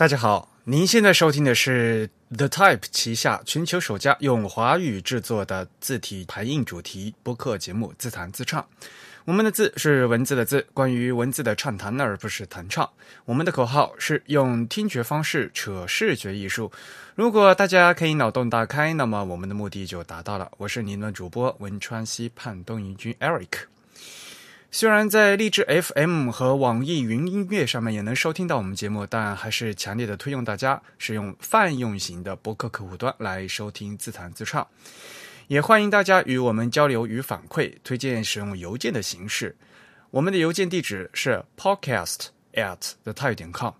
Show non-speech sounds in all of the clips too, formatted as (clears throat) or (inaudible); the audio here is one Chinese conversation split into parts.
大家好，您现在收听的是 The Type 旗下全球首家用华语制作的字体排印主题播客节目《自弹自唱》。我们的字是文字的字，关于文字的畅谈，而不是弹唱。我们的口号是用听觉方式扯视觉艺术。如果大家可以脑洞大开，那么我们的目的就达到了。我是您的主播文川西畔东营君 Eric。虽然在荔枝 FM 和网易云音乐上面也能收听到我们节目，但还是强烈的推荐大家使用泛用型的播客客户端来收听自弹自唱。也欢迎大家与我们交流与反馈，推荐使用邮件的形式。我们的邮件地址是 podcast at the type 点 com。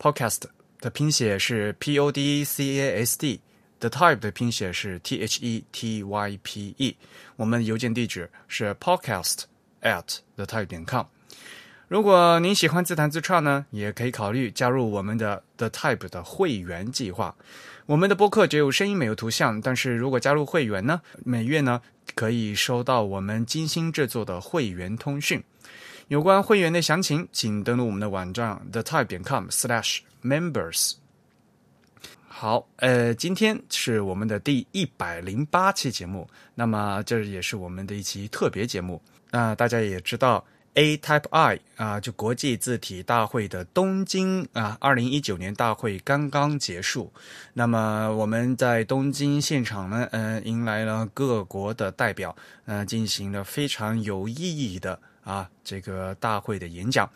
podcast 的拼写是 p o d c a s d，the type 的拼写是 t h e t y p e。我们的邮件地址是 podcast。At the type 点 com。如果您喜欢自弹自唱呢，也可以考虑加入我们的 The Type 的会员计划。我们的播客只有声音没有图像，但是如果加入会员呢，每月呢可以收到我们精心制作的会员通讯。有关会员的详情，请登录我们的网站 the type 点 com/slash members。好，呃，今天是我们的第一百零八期节目，那么这也是我们的一期特别节目。那大家也知道，A Type I 啊，就国际字体大会的东京啊，二零一九年大会刚刚结束。那么我们在东京现场呢，呃，迎来了各国的代表，呃，进行了非常有意义的啊这个大会的演讲。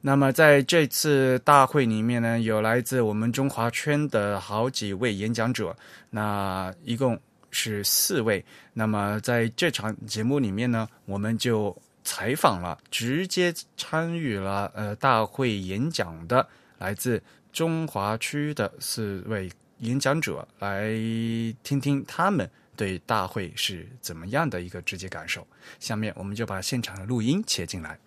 那么在这次大会里面呢，有来自我们中华圈的好几位演讲者，那一共。是四位。那么在这场节目里面呢，我们就采访了直接参与了呃大会演讲的来自中华区的四位演讲者，来听听他们对大会是怎么样的一个直接感受。下面我们就把现场的录音切进来。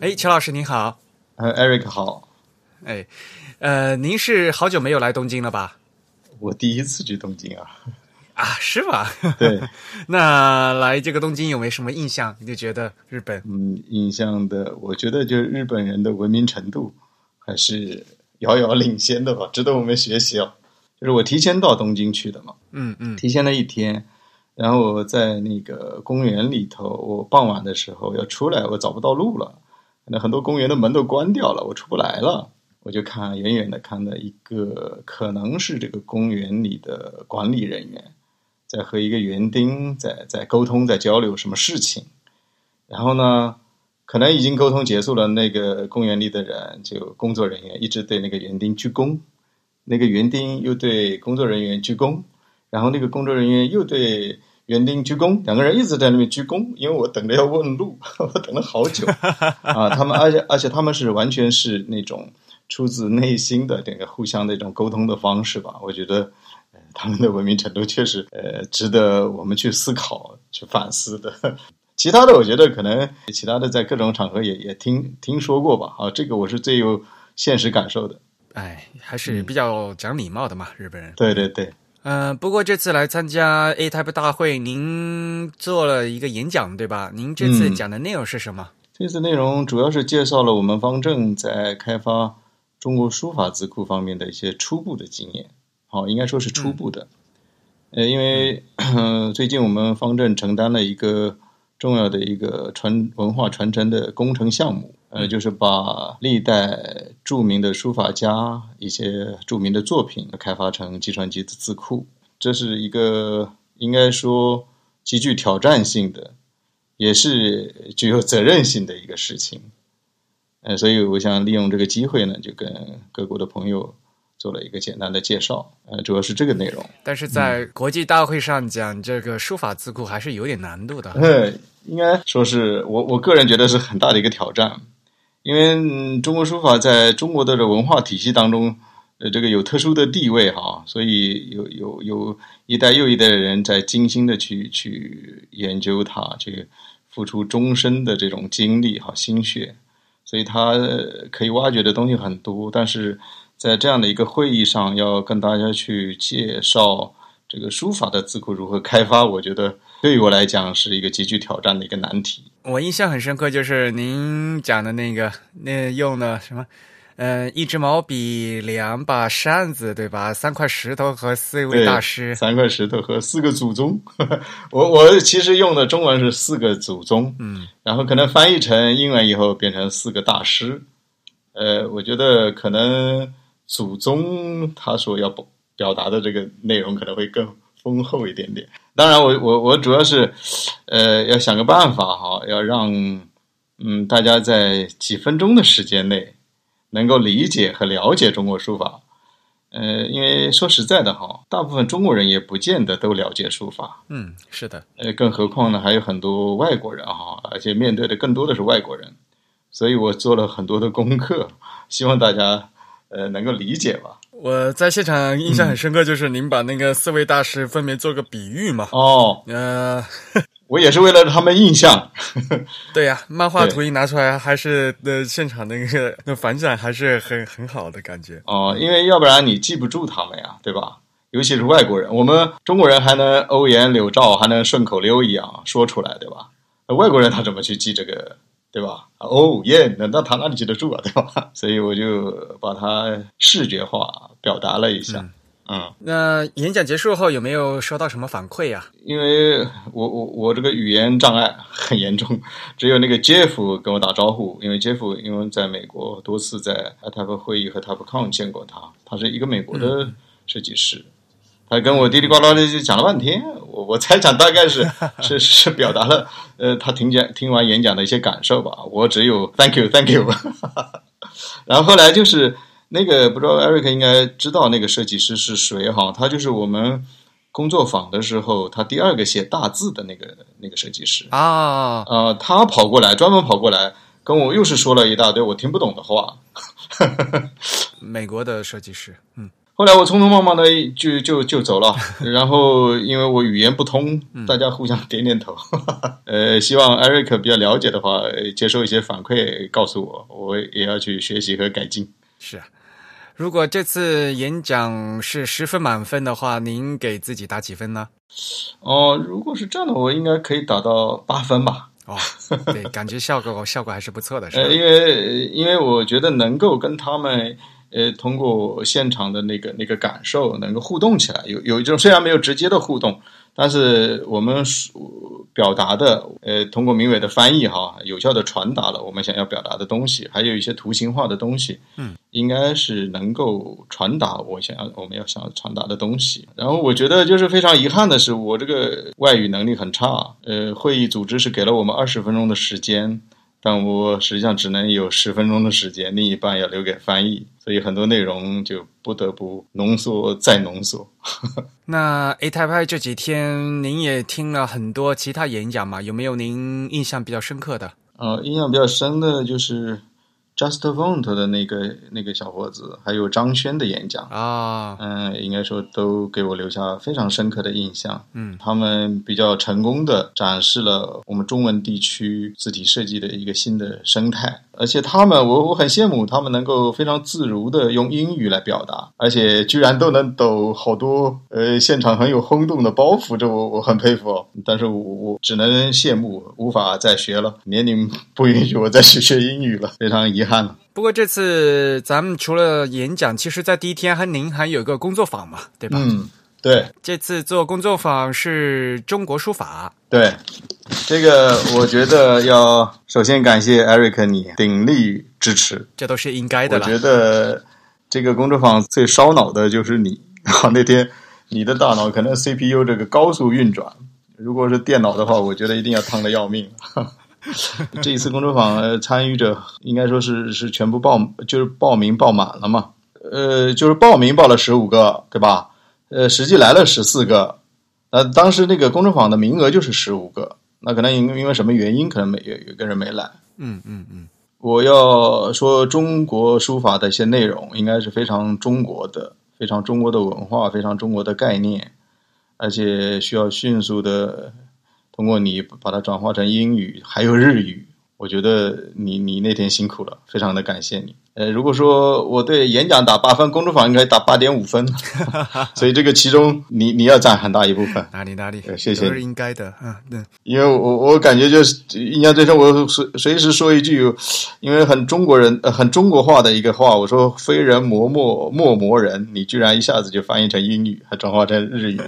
哎，乔老师您好。呃，Eric 好。哎，呃，您是好久没有来东京了吧？我第一次去东京啊，(laughs) 啊，是吧？(laughs) 对，(laughs) 那来这个东京有没有什么印象？你就觉得日本？嗯，印象的，我觉得就日本人的文明程度还是遥遥领先的吧，值得我们学习哦。就是我提前到东京去的嘛，嗯嗯，提前了一天，然后我在那个公园里头，我傍晚的时候要出来，我找不到路了，那很多公园的门都关掉了，我出不来了。我就看远远的看到一个可能是这个公园里的管理人员，在和一个园丁在在沟通，在交流什么事情。然后呢，可能已经沟通结束了，那个公园里的人就工作人员一直对那个园丁鞠躬，那个园丁又对工作人员鞠躬，然后那个工作人员又对园丁鞠躬，两个人一直在那边鞠躬，因为我等着要问路，(laughs) 我等了好久啊。他们而且而且他们是完全是那种。出自内心的这个互相的一种沟通的方式吧，我觉得，呃，他们的文明程度确实，呃，值得我们去思考、去反思的。(laughs) 其他的，我觉得可能其他的在各种场合也也听听说过吧。啊，这个我是最有现实感受的。哎，还是比较讲礼貌的嘛，日本人。对对对。嗯，不过这次来参加 A Type 大会，您做了一个演讲，对吧？您这次讲的内容是什么？这次内容主要是介绍了我们方正在开发。中国书法字库方面的一些初步的经验，好，应该说是初步的。呃，因为 (clears throat) 最近我们方正承担了一个重要的一个传文化传承的工程项目，呃，就是把历代著名的书法家一些著名的作品开发成计算机的字库。这是一个应该说极具挑战性的，也是具有责任性的一个事情。呃，所以我想利用这个机会呢，就跟各国的朋友做了一个简单的介绍。呃，主要是这个内容。但是在国际大会上讲这个书法字库还是有点难度的。(laughs) 对，应该说是我我个人觉得是很大的一个挑战，因为中国书法在中国的文化体系当中，呃，这个有特殊的地位哈，所以有有有一代又一代的人在精心的去去研究它，去付出终身的这种精力和心血。所以他可以挖掘的东西很多，但是在这样的一个会议上，要跟大家去介绍这个书法的字库如何开发，我觉得对于我来讲是一个极具挑战的一个难题。我印象很深刻，就是您讲的那个，那用的什么，呃，一支毛笔，两把扇子，对吧？三块石头和四位大师，三块石头和四个祖宗。(laughs) 我我其实用的中文是四个祖宗，嗯，然后可能翻译成英文以后变成四个大师。呃，我觉得可能祖宗他所要表表达的这个内容可能会更丰厚一点点。当然，我我我主要是，呃，要想个办法哈，要让嗯大家在几分钟的时间内能够理解和了解中国书法。呃，因为说实在的哈，大部分中国人也不见得都了解书法。嗯，是的。呃，更何况呢，还有很多外国人哈，而且面对的更多的是外国人。所以我做了很多的功课，(laughs) 希望大家呃能够理解吧。我在现场印象很深刻，就是您把那个四位大师分别做个比喻嘛。哦，呃，我也是为了他们印象。(laughs) 对呀，漫画图一拿出来，还是呃现场那个 (laughs) 那反转还是很很好的感觉。哦，因为要不然你记不住他们呀，对吧？尤其是外国人，我们中国人还能欧颜柳赵，还能顺口溜一样说出来，对吧？外国人他怎么去记这个？对吧？哦耶，那那他哪里记得住啊？对吧？(laughs) 所以我就把它视觉化表达了一下。嗯，那演讲结束后有没有收到什么反馈呀？因为我我我这个语言障碍很严重，只有那个 Jeff 跟我打招呼。因为 Jeff 因为在美国多次在 Type 会议和 TypeCon 见过他，他是一个美国的设计师。他跟我嘀里呱啦的就讲了半天，我我猜想大概是 (laughs) 是是表达了呃他听讲听完演讲的一些感受吧。我只有 Thank you Thank you，(laughs) 然后后来就是那个不知道 Eric 应该知道那个设计师是谁哈？他就是我们工作坊的时候他第二个写大字的那个那个设计师啊呃，他跑过来专门跑过来跟我又是说了一大堆我听不懂的话。(laughs) (laughs) 美国的设计师，嗯。后来我匆匆忙忙的就就就走了，(laughs) 然后因为我语言不通，大家互相点点头。呃，希望艾瑞克比较了解的话，接受一些反馈，告诉我，我也要去学习和改进。是，如果这次演讲是十分满分的话，您给自己打几分呢？哦，如果是这样的，我应该可以打到八分吧。哦，对，感觉效果效果还是不错的，是吧？呃，因为因为我觉得能够跟他们。呃，通过现场的那个那个感受，能够互动起来，有有一种虽然没有直接的互动，但是我们表达的，呃，通过明伟的翻译哈，有效的传达了我们想要表达的东西，还有一些图形化的东西，嗯，应该是能够传达我想要我们要想要传达的东西。然后我觉得就是非常遗憾的是，我这个外语能力很差，呃，会议组织是给了我们二十分钟的时间。但我实际上只能有十分钟的时间，另一半要留给翻译，所以很多内容就不得不浓缩再浓缩。(laughs) 那 A Type 这几天您也听了很多其他演讲嘛？有没有您印象比较深刻的？呃，印象比较深的就是。Just Font 的那个那个小伙子，还有张轩的演讲啊，嗯，应该说都给我留下非常深刻的印象。嗯，他们比较成功的展示了我们中文地区字体设计的一个新的生态。而且他们，我我很羡慕他们能够非常自如的用英语来表达，而且居然都能抖好多呃现场很有轰动的包袱，这我我很佩服。但是我我只能羡慕，无法再学了，年龄不允许我再去学英语了，非常遗憾了。不过这次咱们除了演讲，其实在第一天和您还有一个工作坊嘛，对吧？嗯，对。这次做工作坊是中国书法，对。这个我觉得要首先感谢 Eric 你鼎力支持，这都是应该的。我觉得这个工作坊最烧脑的就是你，那天你的大脑可能 CPU 这个高速运转，如果是电脑的话，我觉得一定要烫的要命。(laughs) 这一次工作坊参与者应该说是是全部报就是报名报满了嘛？呃，就是报名报了十五个，对吧？呃，实际来了十四个，呃，当时那个工作坊的名额就是十五个。那可能因因为什么原因，可能没有有个人没来。嗯嗯嗯，我要说中国书法的一些内容，应该是非常中国的，非常中国的文化，非常中国的概念，而且需要迅速的通过你把它转化成英语，还有日语，(laughs) 我觉得你你那天辛苦了，非常的感谢你。呃，如果说我对演讲打八分，工作坊应该打八点五分，(laughs) (laughs) 所以这个其中你你要占很大一部分。哪里哪里，谢谢，是应该的。啊，对，因为我我感觉就是印象最深，我随随时说一句，因为很中国人呃很中国化的一个话，我说非人磨墨莫磨人，你居然一下子就翻译成英语，还转化成日语。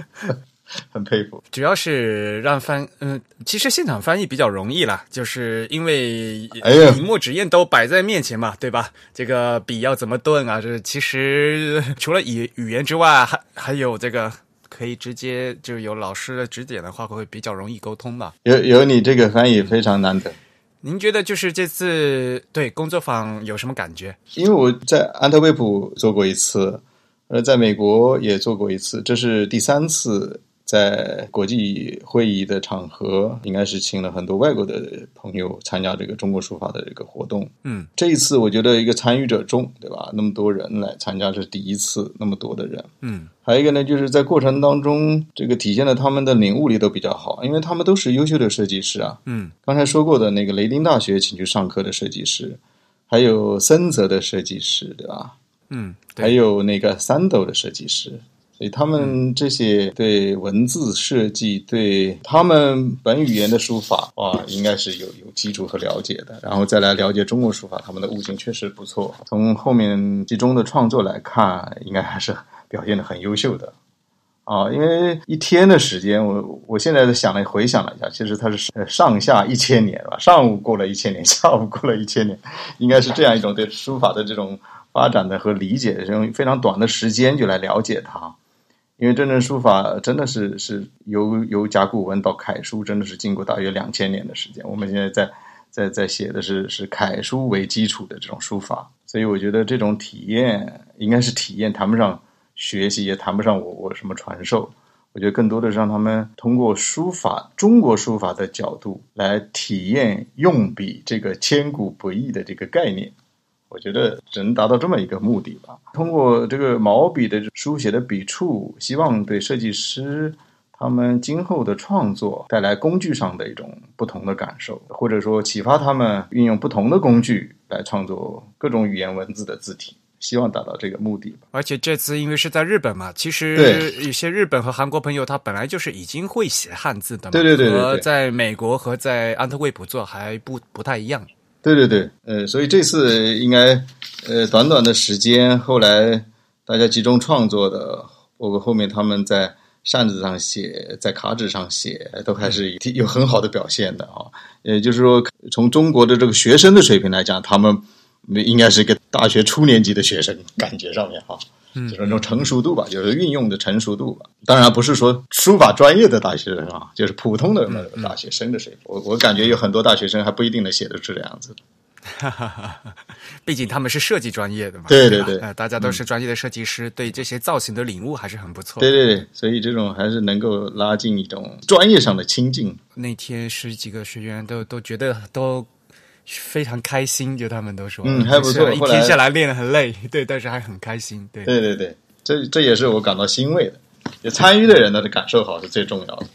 很佩服，主要是让翻，嗯，其实现场翻译比较容易啦，就是因为笔墨纸砚都摆在面前嘛，对吧？这个笔要怎么顿啊？这其实除了语语言之外，还还有这个可以直接就有老师的指点的话，会比较容易沟通吧。有有你这个翻译非常难得。您觉得就是这次对工作坊有什么感觉？因为我在安特卫普做过一次，呃，在美国也做过一次，这是第三次。在国际会议的场合，应该是请了很多外国的朋友参加这个中国书法的这个活动。嗯，这一次我觉得一个参与者众，对吧？那么多人来参加是第一次，那么多的人。嗯，还有一个呢，就是在过程当中，这个体现了他们的领悟力都比较好，因为他们都是优秀的设计师啊。嗯，刚才说过的那个雷丁大学请去上课的设计师，还有森泽的设计师，对吧？嗯，还有那个三斗的设计师。所以他们这些对文字设计、对他们本语言的书法，啊，应该是有有基础和了解的。然后再来了解中国书法，他们的悟性确实不错。从后面集中的创作来看，应该还是表现的很优秀的。啊，因为一天的时间，我我现在想了回想了一下，其实它是上下一千年吧，上午过了一千年，(laughs) 下午过了一千年，应该是这样一种对书法的这种发展的和理解，用非常短的时间就来了解它。因为真正书法真的是是由由甲骨文到楷书，真的是经过大约两千年的时间。我们现在在在在写的是是楷书为基础的这种书法，所以我觉得这种体验应该是体验，谈不上学习，也谈不上我我什么传授。我觉得更多的是让他们通过书法中国书法的角度来体验用笔这个千古不易的这个概念。我觉得只能达到这么一个目的吧。通过这个毛笔的书写的笔触，希望对设计师他们今后的创作带来工具上的一种不同的感受，或者说启发他们运用不同的工具来创作各种语言文字的字体。希望达到这个目的吧。而且这次因为是在日本嘛，其实有些日本和韩国朋友他本来就是已经会写汉字的嘛，对对对，和在美国和在安特卫普做还不不太一样。对对对，呃，所以这次应该，呃，短短的时间，后来大家集中创作的，包括后面他们在扇子上写，在卡纸上写，都还是有很好的表现的啊。也就是说，从中国的这个学生的水平来讲，他们应该是一个大学初年级的学生，感觉上面哈。就是那种成熟度吧，就是运用的成熟度吧。当然不是说书法专业的大学生啊，就是普通的大学生的水平。我我感觉有很多大学生还不一定能写得出这样子。哈哈哈！毕竟他们是设计专业的嘛。对对对，大家都是专业的设计师，对这些造型的领悟还是很不错。对对对，所以这种还是能够拉近一种专业上的亲近。那天十几个学员都都觉得都。非常开心，就他们都说，嗯，还不错。一天下来练得很累，对，但是还很开心，对，对对对，这这也是我感到欣慰的。有参与的人呢，的感受好是最重要的。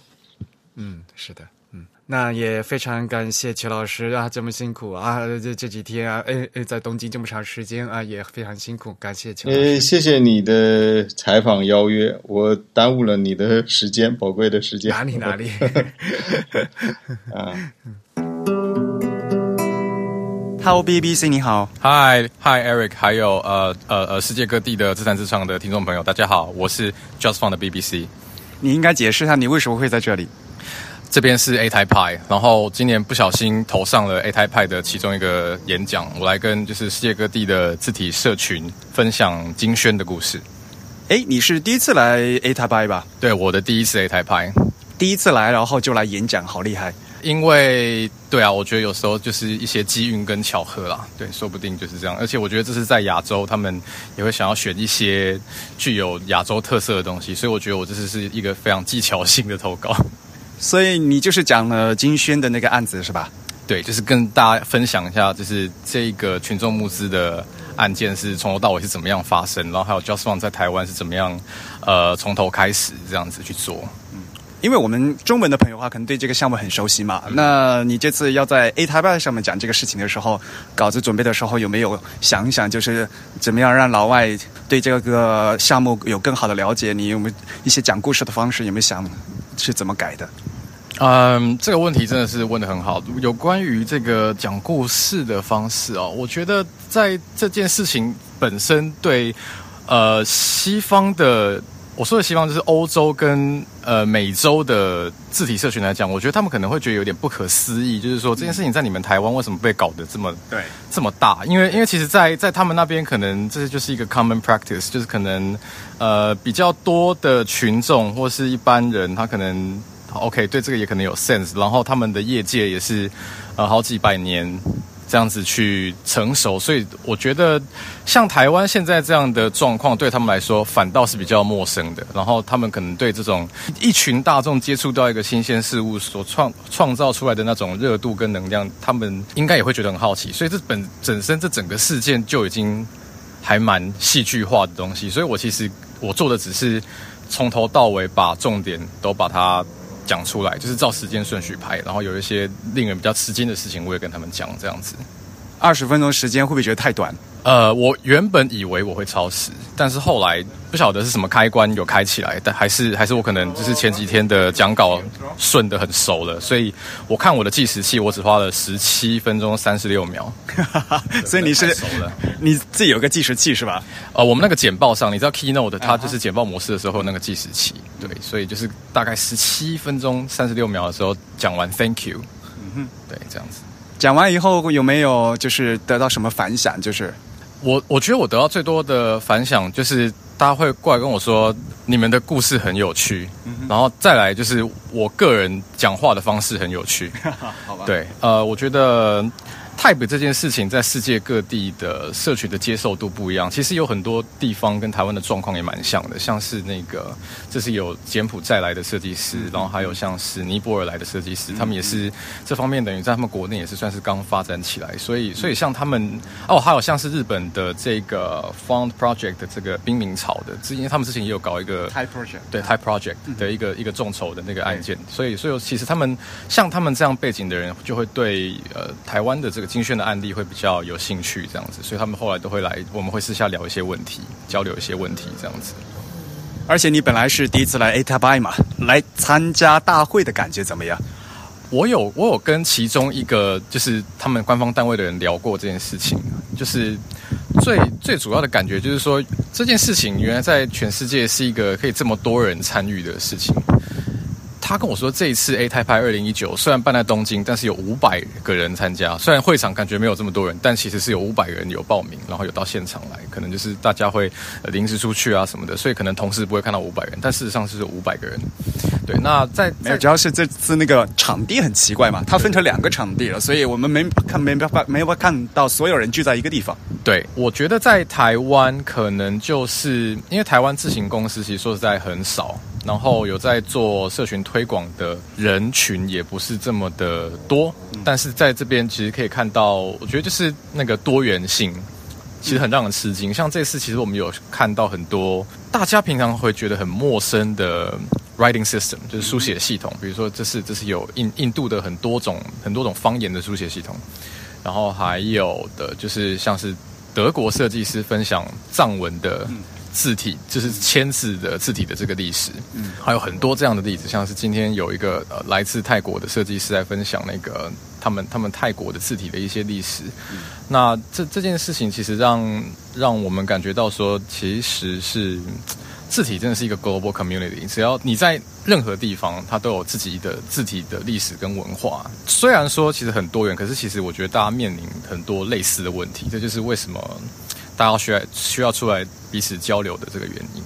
嗯，是的，嗯，那也非常感谢齐老师啊，这么辛苦啊，这这几天啊，哎哎，在东京这么长时间啊，也非常辛苦，感谢齐老师。谢谢你的采访邀约，我耽误了你的时间，宝贵的时间。哪里哪里？(laughs) (laughs) 啊。Hello BBC，你好。Hi Hi Eric，还有呃呃呃世界各地的自弹自唱的听众朋友，大家好，我是 Just Fun 的 BBC。你应该解释一下你为什么会在这里。这边是 A 台派，然后今年不小心投上了 A 台派的其中一个演讲，我来跟就是世界各地的字体社群分享金轩的故事。哎，你是第一次来 A 台派吧？对，我的第一次 A 台派，第一次来，然后就来演讲，好厉害。因为对啊，我觉得有时候就是一些机运跟巧合啦，对，说不定就是这样。而且我觉得这是在亚洲，他们也会想要选一些具有亚洲特色的东西，所以我觉得我这次是一个非常技巧性的投稿。所以你就是讲了金轩的那个案子是吧？对，就是跟大家分享一下，就是这个群众募资的案件是从头到尾是怎么样发生，然后还有 Just One 在台湾是怎么样呃从头开始这样子去做。嗯。因为我们中文的朋友的话，可能对这个项目很熟悉嘛。那你这次要在 A 台 y 上面讲这个事情的时候，稿子准备的时候有没有想一想，就是怎么样让老外对这个项目有更好的了解？你有没有一些讲故事的方式？有没有想是怎么改的？嗯，这个问题真的是问的很好。有关于这个讲故事的方式哦，我觉得在这件事情本身对呃西方的。我说的西方就是欧洲跟呃美洲的字体社群来讲，我觉得他们可能会觉得有点不可思议，就是说这件事情在你们台湾为什么被搞得这么对这么大？因为因为其实，在在他们那边可能这就是一个 common practice，就是可能呃比较多的群众或是一般人，他可能 OK 对这个也可能有 sense，然后他们的业界也是呃好几百年。这样子去成熟，所以我觉得像台湾现在这样的状况，对他们来说反倒是比较陌生的。然后他们可能对这种一群大众接触到一个新鲜事物所创创造出来的那种热度跟能量，他们应该也会觉得很好奇。所以这本本身这整个事件就已经还蛮戏剧化的东西。所以我其实我做的只是从头到尾把重点都把它。讲出来就是照时间顺序拍，然后有一些令人比较吃惊的事情，我也跟他们讲这样子。二十分钟时间会不会觉得太短？呃，我原本以为我会超时，但是后来不晓得是什么开关有开起来，但还是还是我可能就是前几天的讲稿顺的很熟了，所以我看我的计时器，我只花了十七分钟三十六秒。(laughs) 所以你是熟了，你自己有个计时器是吧？呃，我们那个简报上，你知道 Keynote 它就是简报模式的时候那个计时器，对，所以就是大概十七分钟三十六秒的时候讲完，Thank you。嗯哼，对，这样子。讲完以后有没有就是得到什么反响？就是我我觉得我得到最多的反响就是大家会过来跟我说你们的故事很有趣，然后再来就是我个人讲话的方式很有趣。(laughs) 好吧，对，呃，我觉得。Type 这件事情在世界各地的社群的接受度不一样，其实有很多地方跟台湾的状况也蛮像的，像是那个这是有柬埔寨来的设计师，然后还有像是尼泊尔来的设计师，他们也是这方面等于在他们国内也是算是刚发展起来，所以所以像他们哦，还有像是日本的这个 Found Project 这个冰明草的，之前他们之前也有搞一个 Type Project 对 Type Project 的一个一个众筹的那个案件，所以所以其实他们像他们这样背景的人，就会对呃台湾的这个。精选的案例会比较有兴趣，这样子，所以他们后来都会来，我们会私下聊一些问题，交流一些问题，这样子。而且你本来是第一次来 A T B I 嘛，来参加大会的感觉怎么样？我有我有跟其中一个就是他们官方单位的人聊过这件事情，就是最最主要的感觉就是说，这件事情原来在全世界是一个可以这么多人参与的事情。他跟我说，这一次 A 台派二零一九虽然办在东京，但是有五百个人参加。虽然会场感觉没有这么多人，但其实是有五百个人有报名，然后有到现场来。可能就是大家会临时出去啊什么的，所以可能同时不会看到五百人，但事实上是有五百个人。对，那在没有，主要是这次那个场地很奇怪嘛，它分成两个场地了，所以我们没看没办法没办法看到所有人聚在一个地方。对，我觉得在台湾可能就是因为台湾自行公司其实说实在很少。然后有在做社群推广的人群也不是这么的多，但是在这边其实可以看到，我觉得就是那个多元性，其实很让人吃惊。像这次其实我们有看到很多大家平常会觉得很陌生的 writing system，就是书写系统，比如说这是这是有印印度的很多种很多种方言的书写系统，然后还有的就是像是德国设计师分享藏文的。字体就是签字的字体的这个历史，嗯，还有很多这样的例子，像是今天有一个呃来自泰国的设计师来分享那个他们他们泰国的字体的一些历史。嗯那这这件事情其实让让我们感觉到说，其实是字体真的是一个 global community，只要你在任何地方，它都有自己的字体的历史跟文化。虽然说其实很多元，可是其实我觉得大家面临很多类似的问题，这就是为什么。大家需要需要出来彼此交流的这个原因。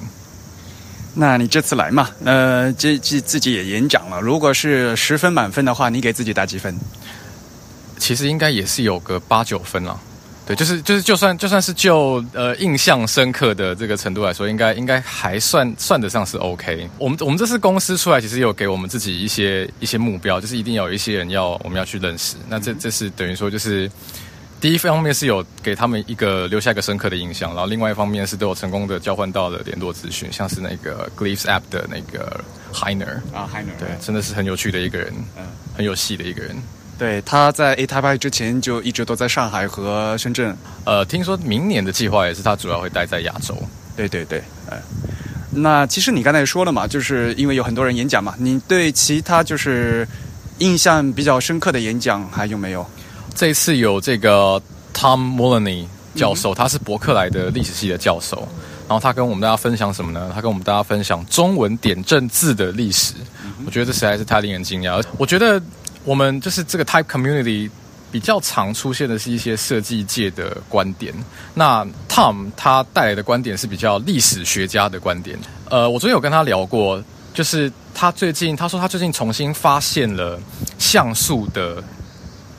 那你这次来嘛？呃，这自自己也演讲了。如果是十分满分的话，你给自己打几分？其实应该也是有个八九分了。对，就是就是，就算就算是就呃印象深刻的这个程度来说，应该应该还算算得上是 OK。我们我们这次公司出来，其实有给我们自己一些一些目标，就是一定要有一些人要我们要去认识。那这这是等于说就是。第一方面是有给他们一个留下一个深刻的印象，然后另外一方面是都有成功的交换到了联络资讯，像是那个 Glyphs App 的那个 Heiner 啊，Heiner，对，真的是很有趣的一个人，嗯很有戏的一个人。对，他在 A Type I 之前就一直都在上海和深圳。呃，听说明年的计划也是他主要会待在亚洲。对对对，哎，那其实你刚才也说了嘛，就是因为有很多人演讲嘛，你对其他就是印象比较深刻的演讲还有没有？这一次有这个 Tom Mullany 教授，他是伯克莱的历史系的教授，然后他跟我们大家分享什么呢？他跟我们大家分享中文点阵字的历史。我觉得这实在是太令人惊讶。我觉得我们就是这个 Type Community 比较常出现的是一些设计界的观点。那 Tom 他带来的观点是比较历史学家的观点。呃，我昨天有跟他聊过，就是他最近他说他最近重新发现了像素的。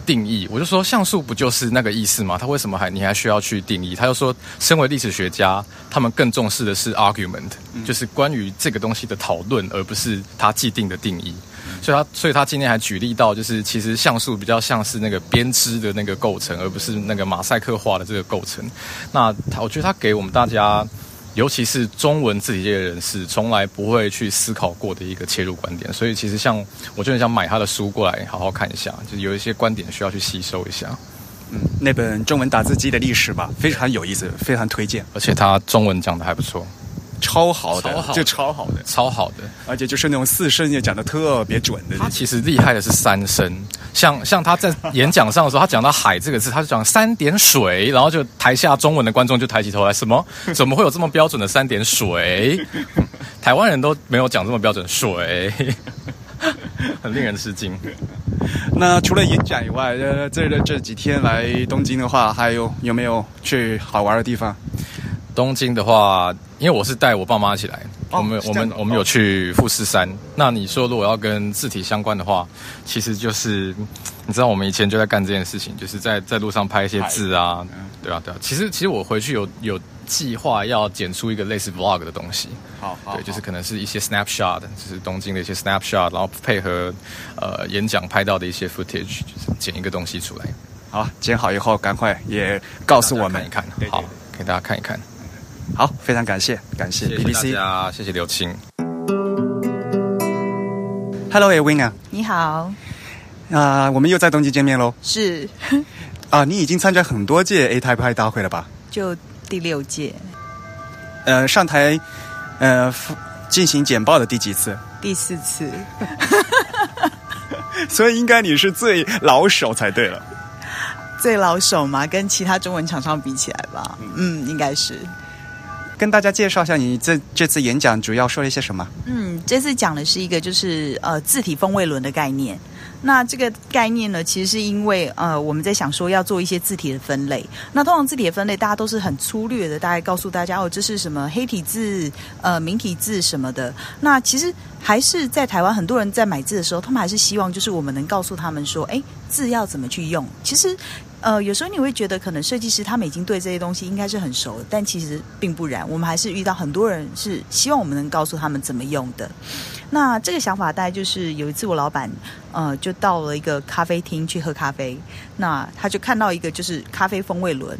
定义，我就说像素不就是那个意思吗？他为什么还你还需要去定义？他就说，身为历史学家，他们更重视的是 argument，、就是关于这个东西的讨论，而不是它既定的定义。所以他所以他今天还举例到，就是其实像素比较像是那个编织的那个构成，而不是那个马赛克化的这个构成。那他我觉得他给我们大家。尤其是中文字体界的人士，从来不会去思考过的一个切入观点，所以其实像我就很想买他的书过来好好看一下，就是有一些观点需要去吸收一下。嗯，那本中文打字机的历史吧，非常有意思，非常推荐，而且他中文讲的还不错，超好的，就超好的，超好的，而且就是那种四声也讲的特别准的。他其实厉害的是三声，像像他在演讲上的时候，他讲到“海”这个字，他就讲三点水，然后就台下中文的观众就抬起头来，什么？(laughs) 怎么会有这么标准的三点水？台湾人都没有讲这么标准水，(laughs) 很令人吃惊。那除了演讲以外，呃，这这几天来东京的话，还有有没有去好玩的地方？东京的话，因为我是带我爸妈一起来，哦我们我们我们有去富士山。那你说如果要跟字体相关的话，其实就是你知道我们以前就在干这件事情，就是在在路上拍一些字啊，对啊对啊。其实其实我回去有有计划要剪出一个类似 vlog 的东西，好好对，就是可能是一些 snapshot，就是东京的一些 snapshot，然后配合呃演讲拍到的一些 footage，就是剪一个东西出来，好，剪好以后赶快也告诉我们。看一看，好，给大家看一看。好，非常感谢，感谢谢谢 BBC。大家，谢谢刘青。Hello, Edwin 啊，你好，啊、我们又在东京见面喽。是 (laughs) 啊，你已经参加很多届 A Type I 大会了吧？就第六届呃，上台呃进行简报的第几次？第四次，(laughs) 所以应该你是最老手才对了。最老手嘛，跟其他中文厂商比起来吧，嗯，应该是。跟大家介绍一下你这这次演讲主要说了一些什么？嗯，这次讲的是一个就是呃字体风味轮的概念。那这个概念呢，其实是因为呃我们在想说要做一些字体的分类。那通常字体的分类，大家都是很粗略的，大概告诉大家哦，这是什么黑体字、呃明体字什么的。那其实还是在台湾，很多人在买字的时候，他们还是希望就是我们能告诉他们说，哎，字要怎么去用。其实。呃，有时候你会觉得可能设计师他们已经对这些东西应该是很熟，但其实并不然。我们还是遇到很多人是希望我们能告诉他们怎么用的。那这个想法大概就是有一次我老板呃就到了一个咖啡厅去喝咖啡，那他就看到一个就是咖啡风味轮，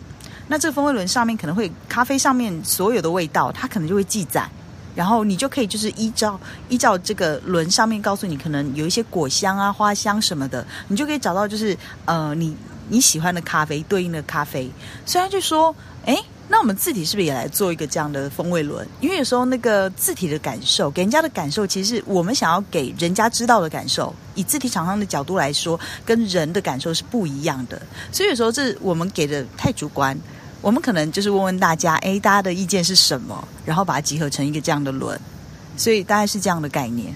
那这个风味轮上面可能会咖啡上面所有的味道，它可能就会记载。然后你就可以就是依照依照这个轮上面告诉你，可能有一些果香啊、花香什么的，你就可以找到就是呃你你喜欢的咖啡对应的咖啡。虽然就说，哎，那我们字体是不是也来做一个这样的风味轮？因为有时候那个字体的感受，给人家的感受，其实是我们想要给人家知道的感受。以字体厂商的角度来说，跟人的感受是不一样的。所以有时候这我们给的太主观。我们可能就是问问大家，哎，大家的意见是什么，然后把它集合成一个这样的轮，所以大概是这样的概念。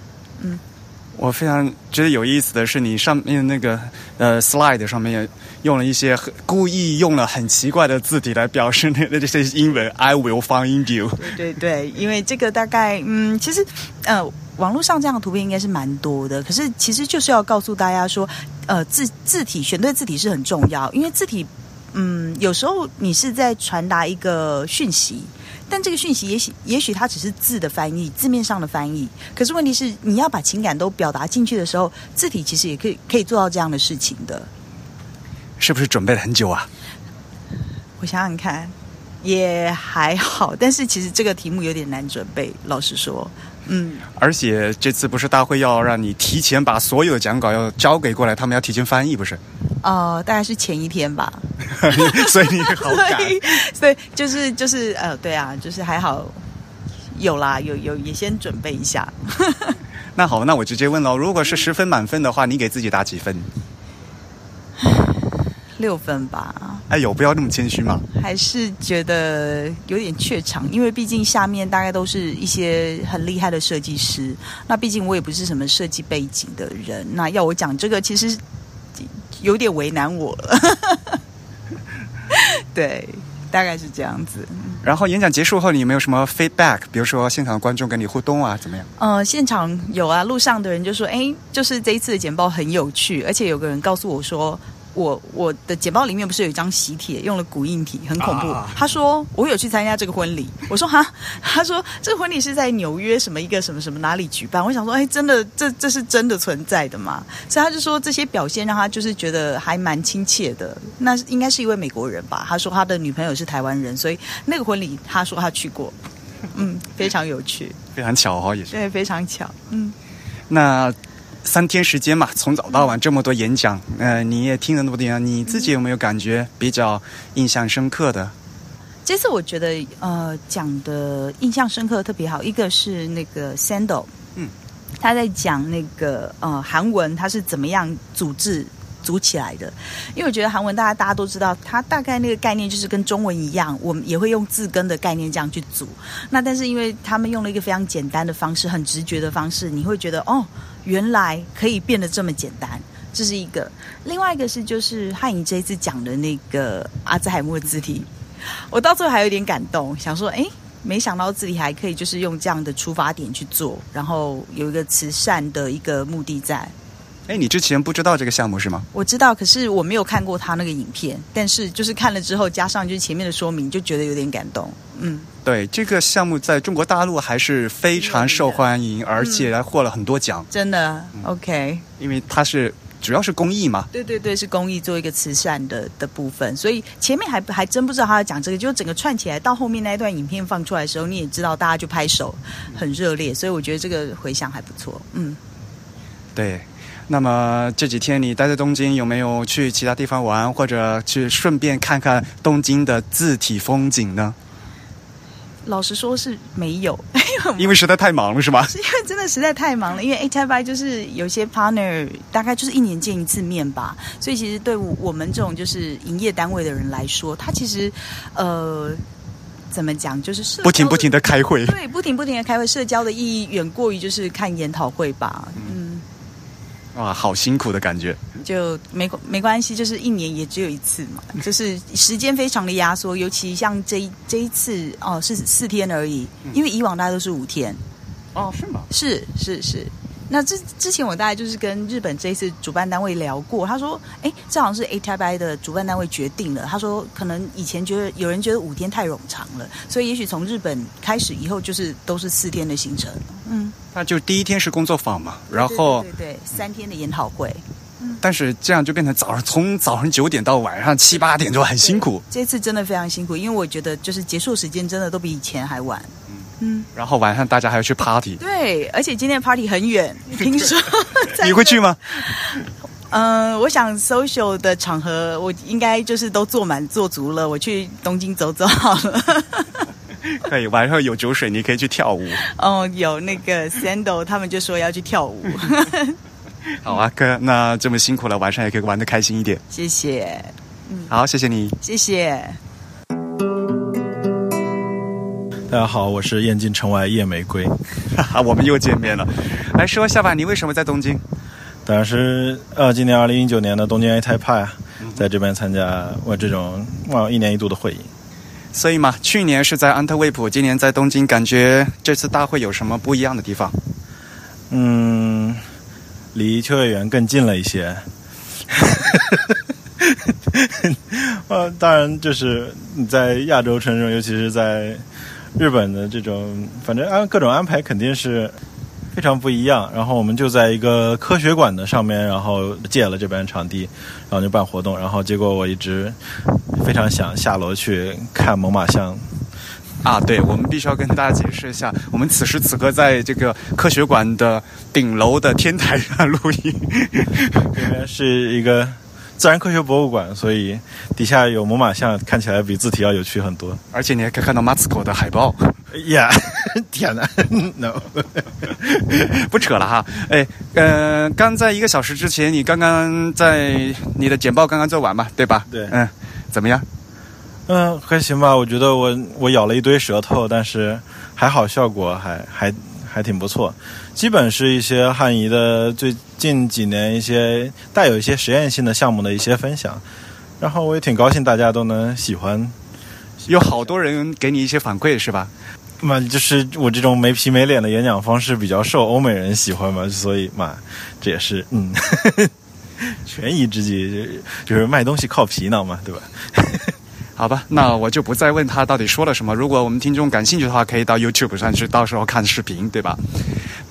我非常觉得有意思的是，你上面那个呃 slide 上面用了一些故意用了很奇怪的字体来表示那那这些英文 I will find you。对对对，因为这个大概嗯，其实呃，网络上这样的图片应该是蛮多的，可是其实就是要告诉大家说，呃，字字体选对字体是很重要，因为字体嗯，有时候你是在传达一个讯息。但这个讯息也许也许它只是字的翻译，字面上的翻译。可是问题是，你要把情感都表达进去的时候，字体其实也可以可以做到这样的事情的。是不是准备了很久啊？我想想看，也还好，但是其实这个题目有点难准备，老实说，嗯，而且这次不是大会要让你提前把所有的讲稿要交给过来，他们要提前翻译，不是？呃，大概是前一天吧，(laughs) 所以你好赶。(laughs) 所以所以就是就是呃，对啊，就是还好有啦，有有也先准备一下。(laughs) 那好，那我直接问喽，如果是十分满分的话，你给自己打几分？(sighs) 六分吧，哎呦，不要那么谦虚嘛。还是觉得有点怯场，因为毕竟下面大概都是一些很厉害的设计师，那毕竟我也不是什么设计背景的人，那要我讲这个，其实有点为难我了。(laughs) 对，大概是这样子。然后演讲结束后，你有没有什么 feedback？比如说现场观众跟你互动啊，怎么样？呃，现场有啊，路上的人就说：“哎，就是这一次的简报很有趣，而且有个人告诉我说。”我我的简报里面不是有一张喜帖，用了古印体，很恐怖。啊他说我有去参加这个婚礼，我说哈，(laughs) 他说这个婚礼是在纽约什么一个什么什么哪里举办？我想说，哎，真的这这是真的存在的吗？所以他就说这些表现让他就是觉得还蛮亲切的。那应该是一位美国人吧？他说他的女朋友是台湾人，所以那个婚礼他说他去过，嗯，非常有趣，(laughs) 非常巧哈、也是。对，非常巧，嗯。那三天时间嘛，从早到晚这么多演讲，呃，你也听了那么多演讲，你自己有没有感觉比较印象深刻的？这次我觉得呃讲的印象深刻特别好，一个是那个 Sandal，嗯，他在讲那个呃韩文他是怎么样组织组起来的，因为我觉得韩文大家大家都知道，它大概那个概念就是跟中文一样，我们也会用字根的概念这样去组。那但是因为他们用了一个非常简单的方式，很直觉的方式，你会觉得哦，原来可以变得这么简单。这是一个，另外一个是就是汉颖这一次讲的那个阿兹海默字体，我到最后还有点感动，想说，哎，没想到字体还可以就是用这样的出发点去做，然后有一个慈善的一个目的在。哎，你之前不知道这个项目是吗？我知道，可是我没有看过他那个影片，但是就是看了之后，加上就是前面的说明，就觉得有点感动。嗯，对，这个项目在中国大陆还是非常受欢迎，而且还获了很多奖，真的、OK。因为它是主要是公益嘛。对对对，是公益做一个慈善的的部分，所以前面还还真不知道他要讲这个，就整个串起来到后面那一段影片放出来的时候，你也知道大家就拍手很热烈，所以我觉得这个回响还不错。嗯，对。那么这几天你待在东京，有没有去其他地方玩，或者去顺便看看东京的字体风景呢？老实说是没有，(laughs) 因为实在太忙了，是吗？是因为真的实在太忙了，因为 A T I 就是有些 partner 大概就是一年见一次面吧，所以其实对我们这种就是营业单位的人来说，他其实呃怎么讲，就是社不停不停的开会。对，不停不停的开会，社交的意义远过于就是看研讨会吧，嗯，哇，好辛苦的感觉。就没没关系，就是一年也只有一次嘛，(laughs) 就是时间非常的压缩，尤其像这一这一次哦是四天而已，因为以往大家都是五天。哦，是吗？是是是。那之之前我大概就是跟日本这一次主办单位聊过，他说，哎，这好像是 A T I 的主办单位决定了。他说，可能以前觉得有人觉得五天太冗长了，所以也许从日本开始以后就是都是四天的行程。嗯，那就第一天是工作坊嘛，然后对对对对三天的研讨会。但是这样就变成早上从早上九点到晚上七八点就很辛苦，这次真的非常辛苦，因为我觉得就是结束时间真的都比以前还晚。嗯，然后晚上大家还要去 party。对，而且今天的 party 很远，听说在你会去吗？嗯，我想 social 的场合，我应该就是都坐满坐足了。我去东京走走好了。可以，晚上有酒水，你可以去跳舞。哦，有那个 Sandal，他们就说要去跳舞。(laughs) 好啊，哥，那这么辛苦了，晚上也可以玩的开心一点。谢谢，好，谢谢你。谢谢。大家好，我是燕京城外夜玫瑰。哈哈，我们又见面了。来说一下吧，你为什么在东京？当然是呃，今年二零一九年的东京 A 台派，在这边参加我这种哇一年一度的会议。所以嘛，去年是在安特卫普，今年在东京，感觉这次大会有什么不一样的地方？嗯，离秋叶原更近了一些。(laughs) (laughs) 呃，当然就是你在亚洲城市，尤其是在日本的这种，反正安各种安排肯定是非常不一样。然后我们就在一个科学馆的上面，然后借了这边场地，然后就办活动。然后结果我一直非常想下楼去看猛犸象。啊，对，我们必须要跟大家解释一下，我们此时此刻在这个科学馆的顶楼的天台上录音，(laughs) 这边是一个自然科学博物馆，所以底下有猛犸象，看起来比字体要有趣很多。而且你还可以看到马斯克的海报。呀，(laughs) 天哪，(laughs) no，(laughs) 不扯了哈。哎，呃，刚在一个小时之前，你刚刚在你的简报刚刚做完嘛，对吧？对，嗯，怎么样？嗯，还行吧。我觉得我我咬了一堆舌头，但是还好，效果还还还挺不错。基本是一些汉仪的最近几年一些带有一些实验性的项目的一些分享，然后我也挺高兴大家都能喜欢。有好多人给你一些反馈是吧？嘛，就是我这种没皮没脸的演讲方式比较受欧美人喜欢嘛，所以嘛，这也是嗯，(laughs) 权宜之计，就是卖东西靠皮囊嘛，对吧？好吧，那我就不再问他到底说了什么。如果我们听众感兴趣的话，可以到 YouTube 上去，到时候看视频，对吧？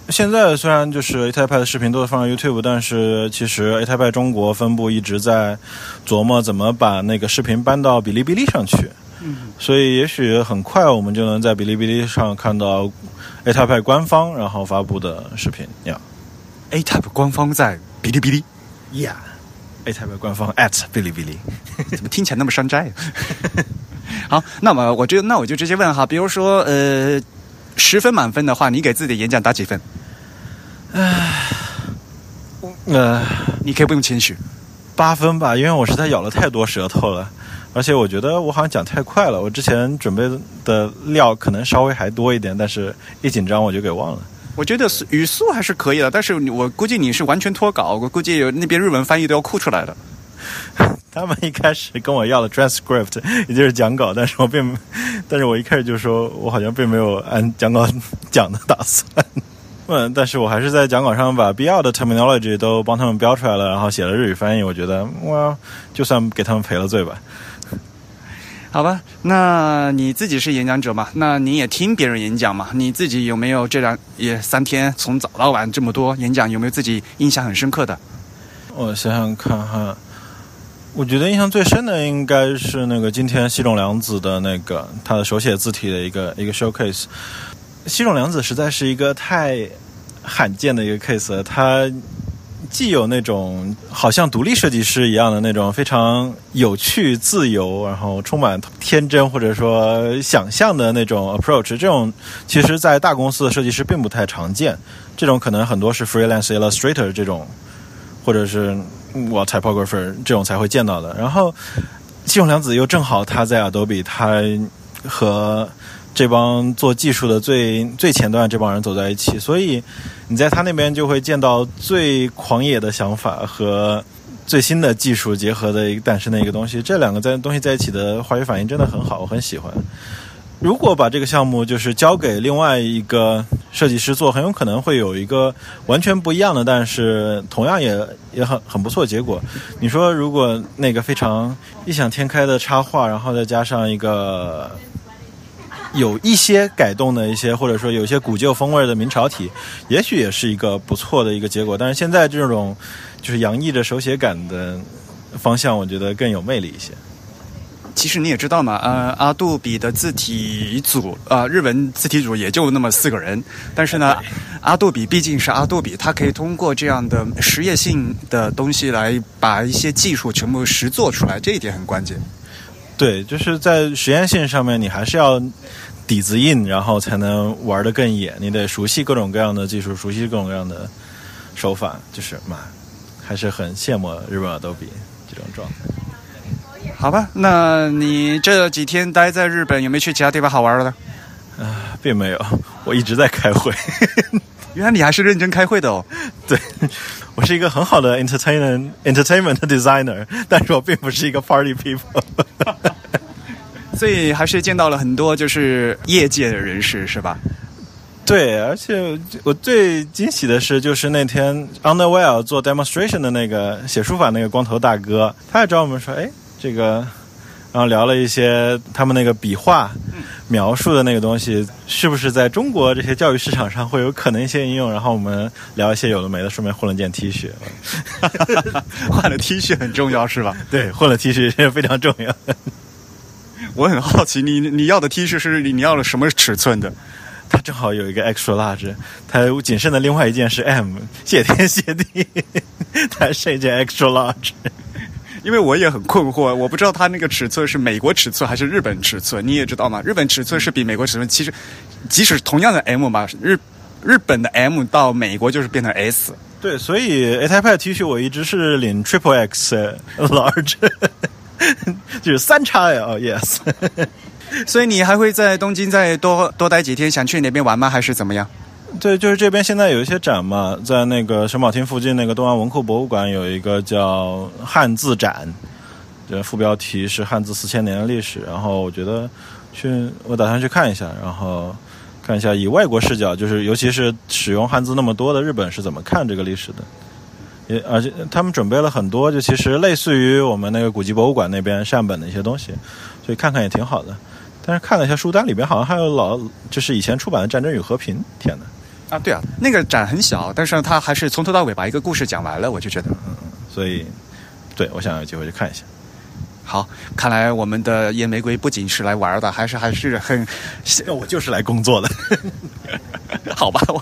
现在虽然就是 A 泰派的视频都是放在 YouTube，但是其实 A 泰派中国分部一直在琢磨怎么把那个视频搬到哔哩哔哩上去。嗯，所以也许很快我们就能在哔哩哔哩上看到 A 泰派官方然后发布的视频呀。A 泰派官方在哔哩哔哩呀。A 台北官方 at 哔哩哔哩，怎么听起来那么山寨？(laughs) 好，那么我就那我就直接问哈，比如说呃，十分满分的话，你给自己的演讲打几分？唉，(sighs) 呃，你可以不用谦虚，八分吧，因为我实在咬了太多舌头了，而且我觉得我好像讲太快了，我之前准备的料可能稍微还多一点，但是一紧张我就给忘了。我觉得语速还是可以的，但是我估计你是完全脱稿，我估计有那边日文翻译都要哭出来的。(laughs) 他们一开始跟我要了 transcript，(laughs) 也就是讲稿，但是我并，(laughs) 但是我一开始就说我好像并没有按讲稿讲的打算。嗯，但是我还是在讲稿上把必要的 terminology 都帮他们标出来了，然后写了日语翻译。我觉得哇，就算给他们赔了罪吧。好吧，那你自己是演讲者嘛？那你也听别人演讲嘛？你自己有没有这两也三天从早到晚这么多演讲，有没有自己印象很深刻的？我想想看哈，我觉得印象最深的应该是那个今天西冢良子的那个他的手写字体的一个一个 showcase。西冢良子实在是一个太罕见的一个 case，他。既有那种好像独立设计师一样的那种非常有趣、自由，然后充满天真或者说想象的那种 approach，这种其实，在大公司的设计师并不太常见。这种可能很多是 freelance illustrator 这种，或者是我 typographer 这种才会见到的。然后，季永良子又正好他在 Adobe，他和这帮做技术的最最前端这帮人走在一起，所以你在他那边就会见到最狂野的想法和最新的技术结合的一个诞生的一个东西。这两个在东西在一起的化学反应真的很好，我很喜欢。如果把这个项目就是交给另外一个设计师做，很有可能会有一个完全不一样的，但是同样也也很很不错结果。你说如果那个非常异想天开的插画，然后再加上一个。有一些改动的一些，或者说有一些古旧风味的明朝体，也许也是一个不错的一个结果。但是现在这种就是洋溢着手写感的方向，我觉得更有魅力一些。其实你也知道嘛，呃，阿杜比的字体组，呃，日文字体组也就那么四个人。但是呢，阿杜比毕竟是阿杜比，它可以通过这样的实验性的东西来把一些技术全部实做出来，这一点很关键。对，就是在实验性上面，你还是要底子硬，然后才能玩得更野。你得熟悉各种各样的技术，熟悉各种各样的手法，就是嘛，还是很羡慕日本 Adobe 这种状态。好吧，那你这几天待在日本，有没有去其他地方好玩的？啊，并没有，我一直在开会。(laughs) 原来你还是认真开会的哦。(laughs) 对。我是一个很好的 entertainment entertainment designer，但是我并不是一个 party people，所以还是见到了很多就是业界的人士，是吧？对，而且我最惊喜的是，就是那天 Underwell 做 demonstration 的那个写书法那个光头大哥，他也找我们说，哎，这个，然后聊了一些他们那个笔画。描述的那个东西，是不是在中国这些教育市场上会有可能一些应用？然后我们聊一些有的没的，顺便混了件 T 恤。(laughs) 换了 T 恤很重要是吧？对，混了 T 恤非常重要。我很好奇，你你要的 T 恤是你要了什么尺寸的？它正好有一个 extra large，它仅剩的另外一件是 M，谢天谢地，(laughs) 它是一件 extra large。因为我也很困惑，我不知道它那个尺寸是美国尺寸还是日本尺寸，你也知道吗？日本尺寸是比美国尺寸，其实即使同样的 M 嘛，日日本的 M 到美国就是变成 S。对，所以 A Type T 恤我一直是领 Triple X large，(laughs) 就是三叉 L，Yes。(laughs) 所以你还会在东京再多多待几天？想去哪边玩吗？还是怎么样？对，就是这边现在有一些展嘛，在那个神保町附近那个东亚文库博物馆有一个叫汉字展，这副标题是汉字四千年的历史。然后我觉得去，我打算去看一下，然后看一下以外国视角，就是尤其是使用汉字那么多的日本是怎么看这个历史的。也而且他们准备了很多，就其实类似于我们那个古籍博物馆那边善本的一些东西，所以看看也挺好的。但是看了一下书单里边，好像还有老就是以前出版的《战争与和平》。天哪！啊，对啊，那个展很小，但是他还是从头到尾把一个故事讲完了，我就觉得，嗯，所以，对我想有机会去看一下。好，看来我们的夜玫瑰不仅是来玩的，还是还是很，(laughs) 我就是来工作的。(laughs) 好吧，我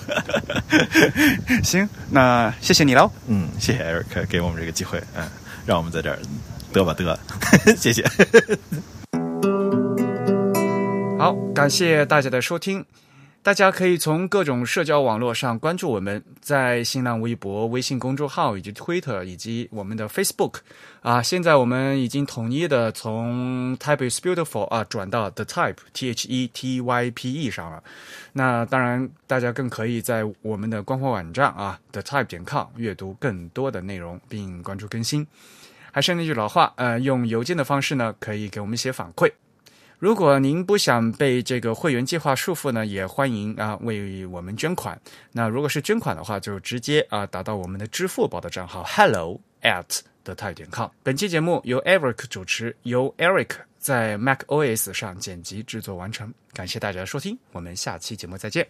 (laughs) 行，那谢谢你喽。嗯，谢谢 Eric 给我们这个机会，嗯，让我们在这儿嘚吧嘚，(laughs) 谢谢。好，感谢大家的收听。大家可以从各种社交网络上关注我们，在新浪微博、微信公众号以及 Twitter 以及我们的 Facebook 啊。现在我们已经统一的从 Type is Beautiful 啊转到 The Type T H E T Y P E 上了。那当然，大家更可以在我们的官方网站啊 The Type 点 com 阅读更多的内容，并关注更新。还是那句老话，呃，用邮件的方式呢，可以给我们一些反馈。如果您不想被这个会员计划束缚呢，也欢迎啊为我们捐款。那如果是捐款的话，就直接啊打到我们的支付宝的账号 hello at 德泰点 com。本期节目由 Eric 主持，由 Eric 在 Mac OS 上剪辑制作完成。感谢大家的收听，我们下期节目再见。